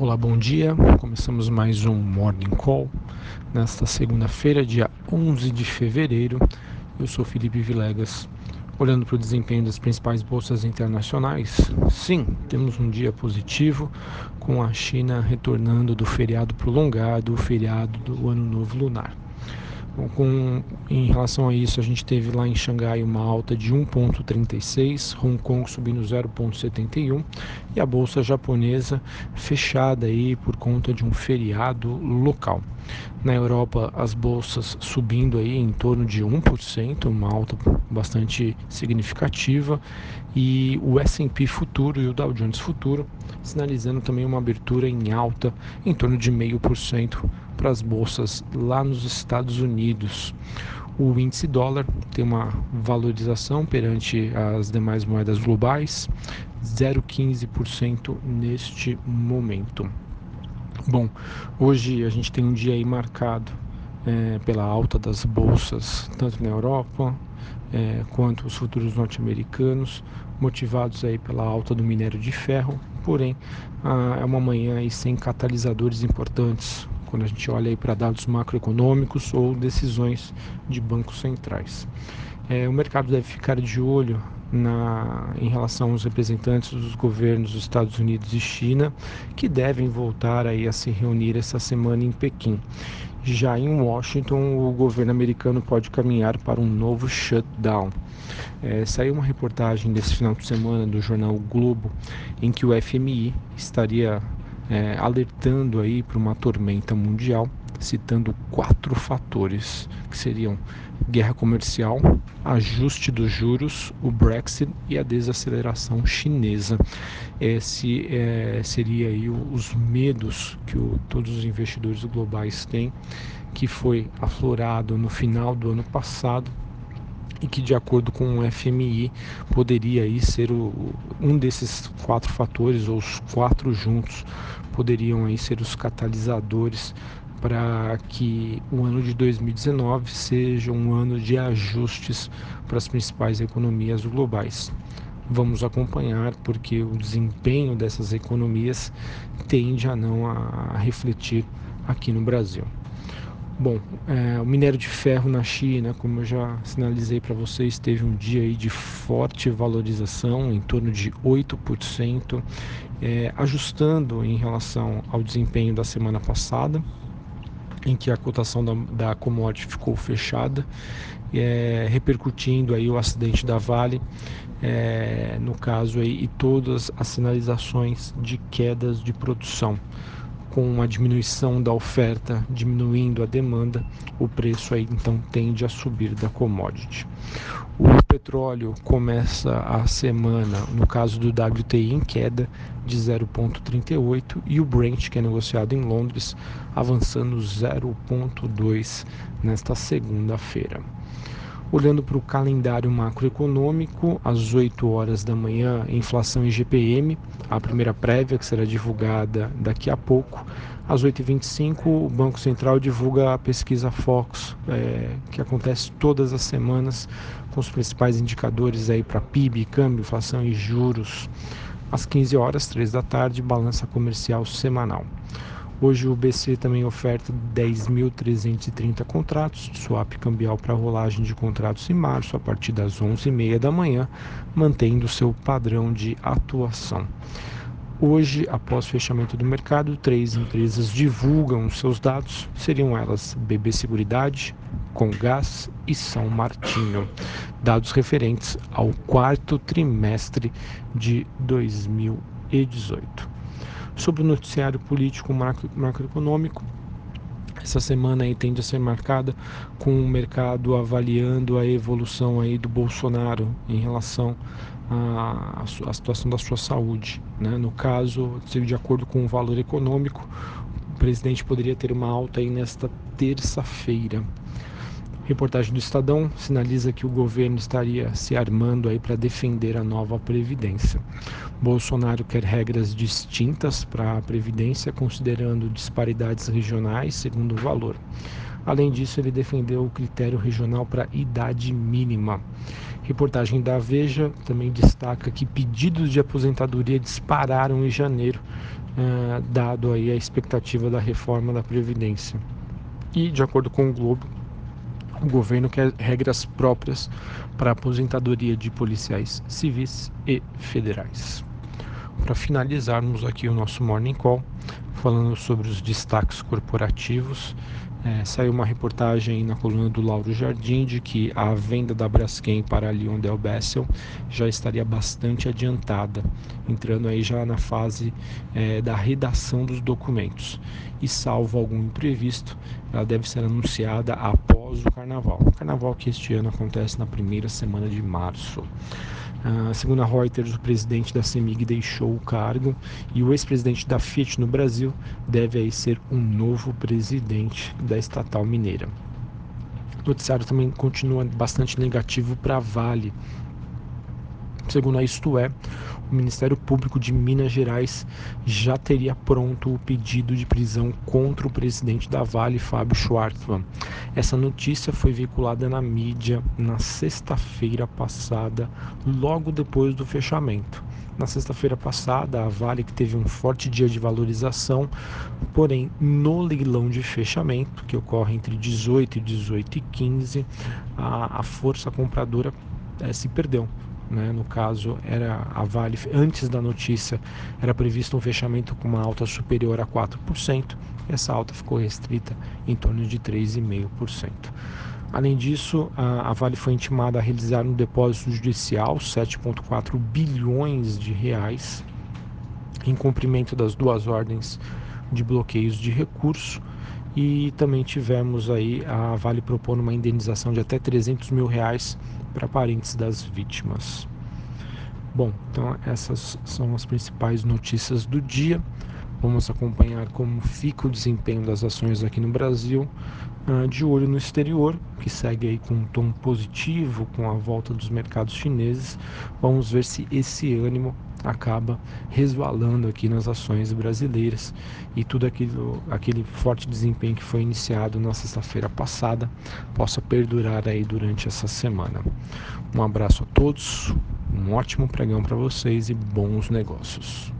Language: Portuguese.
Olá, bom dia. Começamos mais um Morning Call nesta segunda-feira, dia 11 de fevereiro. Eu sou Felipe Vilegas. Olhando para o desempenho das principais bolsas internacionais, sim, temos um dia positivo, com a China retornando do feriado prolongado, o feriado do Ano Novo Lunar. Com, em relação a isso, a gente teve lá em Xangai uma alta de 1,36, Hong Kong subindo 0,71 e a bolsa japonesa fechada aí por conta de um feriado local. Na Europa, as bolsas subindo aí em torno de 1%, uma alta bastante significativa, e o S&P futuro e o Dow Jones futuro sinalizando também uma abertura em alta em torno de 0,5% para as bolsas lá nos Estados Unidos. O índice dólar tem uma valorização perante as demais moedas globais, 0,15% neste momento. Bom, hoje a gente tem um dia aí marcado é, pela alta das bolsas, tanto na Europa é, quanto os futuros norte-americanos, motivados aí pela alta do minério de ferro. Porém, é uma manhã aí sem catalisadores importantes, quando a gente olha para dados macroeconômicos ou decisões de bancos centrais. É, o mercado deve ficar de olho na, em relação aos representantes dos governos dos Estados Unidos e China, que devem voltar aí a se reunir essa semana em Pequim. Já em Washington, o governo americano pode caminhar para um novo shutdown. É, saiu uma reportagem desse final de semana do jornal Globo em que o FMI estaria é, alertando aí para uma tormenta mundial, citando quatro fatores que seriam guerra comercial, ajuste dos juros, o Brexit e a desaceleração chinesa. Esse é, seria aí os medos que o, todos os investidores globais têm, que foi aflorado no final do ano passado e que de acordo com o FMI poderia aí ser o, um desses quatro fatores ou os quatro juntos poderiam aí ser os catalisadores para que o ano de 2019 seja um ano de ajustes para as principais economias globais. Vamos acompanhar porque o desempenho dessas economias tende a não a refletir aqui no Brasil. Bom, é, o minério de ferro na China, como eu já sinalizei para vocês, teve um dia aí de forte valorização, em torno de 8%, é, ajustando em relação ao desempenho da semana passada, em que a cotação da, da commodity ficou fechada, é, repercutindo aí o acidente da Vale, é, no caso aí, e todas as sinalizações de quedas de produção com a diminuição da oferta diminuindo a demanda, o preço aí então tende a subir da commodity. O petróleo começa a semana, no caso do WTI, em queda de 0,38 e o Brent, que é negociado em Londres, avançando 0,2 nesta segunda-feira. Olhando para o calendário macroeconômico, às 8 horas da manhã, inflação IGPM, a primeira prévia que será divulgada daqui a pouco. Às 8h25, o Banco Central divulga a pesquisa Fox, é, que acontece todas as semanas, com os principais indicadores aí para PIB, câmbio, inflação e juros. Às 15 horas, 3 da tarde, balança comercial semanal. Hoje o BC também oferta 10.330 contratos de swap cambial para rolagem de contratos em março a partir das 11h30 da manhã, mantendo seu padrão de atuação. Hoje, após fechamento do mercado, três empresas divulgam seus dados, seriam elas BB Seguridade, Gás e São Martinho, dados referentes ao quarto trimestre de 2018 sobre o noticiário político macro, macroeconômico. Essa semana aí tende a ser marcada com o mercado avaliando a evolução aí do Bolsonaro em relação à, situação da sua saúde. Né? No caso, de acordo com o valor econômico, o presidente poderia ter uma alta aí nesta terça-feira. Reportagem do Estadão sinaliza que o governo estaria se armando aí para defender a nova previdência. Bolsonaro quer regras distintas para a previdência, considerando disparidades regionais segundo o valor. Além disso, ele defendeu o critério regional para idade mínima. Reportagem da Veja também destaca que pedidos de aposentadoria dispararam em janeiro, eh, dado aí a expectativa da reforma da Previdência. E, de acordo com o Globo, o governo quer regras próprias para a aposentadoria de policiais civis e federais. Para finalizarmos aqui o nosso Morning Call, falando sobre os destaques corporativos, é, saiu uma reportagem na coluna do Lauro Jardim de que a venda da Braskem para a Lyon Del Bessel já estaria bastante adiantada, entrando aí já na fase é, da redação dos documentos. E salvo algum imprevisto, ela deve ser anunciada após o carnaval. O carnaval que este ano acontece na primeira semana de março. Uh, segundo a Reuters, o presidente da CEMIG deixou o cargo e o ex-presidente da Fiat no Brasil deve aí ser um novo presidente da estatal mineira. O noticiário também continua bastante negativo para a Vale. Segundo a Isto É, o Ministério Público de Minas Gerais já teria pronto o pedido de prisão contra o presidente da Vale, Fábio Schwartzman. Essa notícia foi veiculada na mídia na sexta-feira passada, logo depois do fechamento. Na sexta-feira passada, a Vale que teve um forte dia de valorização, porém no leilão de fechamento, que ocorre entre 18 e 18 e 15, a, a força compradora é, se perdeu né? No caso, era a Vale, antes da notícia, era previsto um fechamento com uma alta superior a 4%, e essa alta ficou restrita em torno de 3,5%. Além disso, a, a Vale foi intimada a realizar um depósito judicial, 7,4 bilhões de reais, em cumprimento das duas ordens de bloqueios de recurso e também tivemos aí a Vale propondo uma indenização de até 300 mil reais para parentes das vítimas. Bom, então essas são as principais notícias do dia. Vamos acompanhar como fica o desempenho das ações aqui no Brasil, ah, de olho no exterior, que segue aí com um tom positivo com a volta dos mercados chineses. Vamos ver se esse ânimo acaba resvalando aqui nas ações brasileiras e tudo aquilo, aquele forte desempenho que foi iniciado na sexta-feira passada possa perdurar aí durante essa semana. Um abraço a todos, um ótimo pregão para vocês e bons negócios.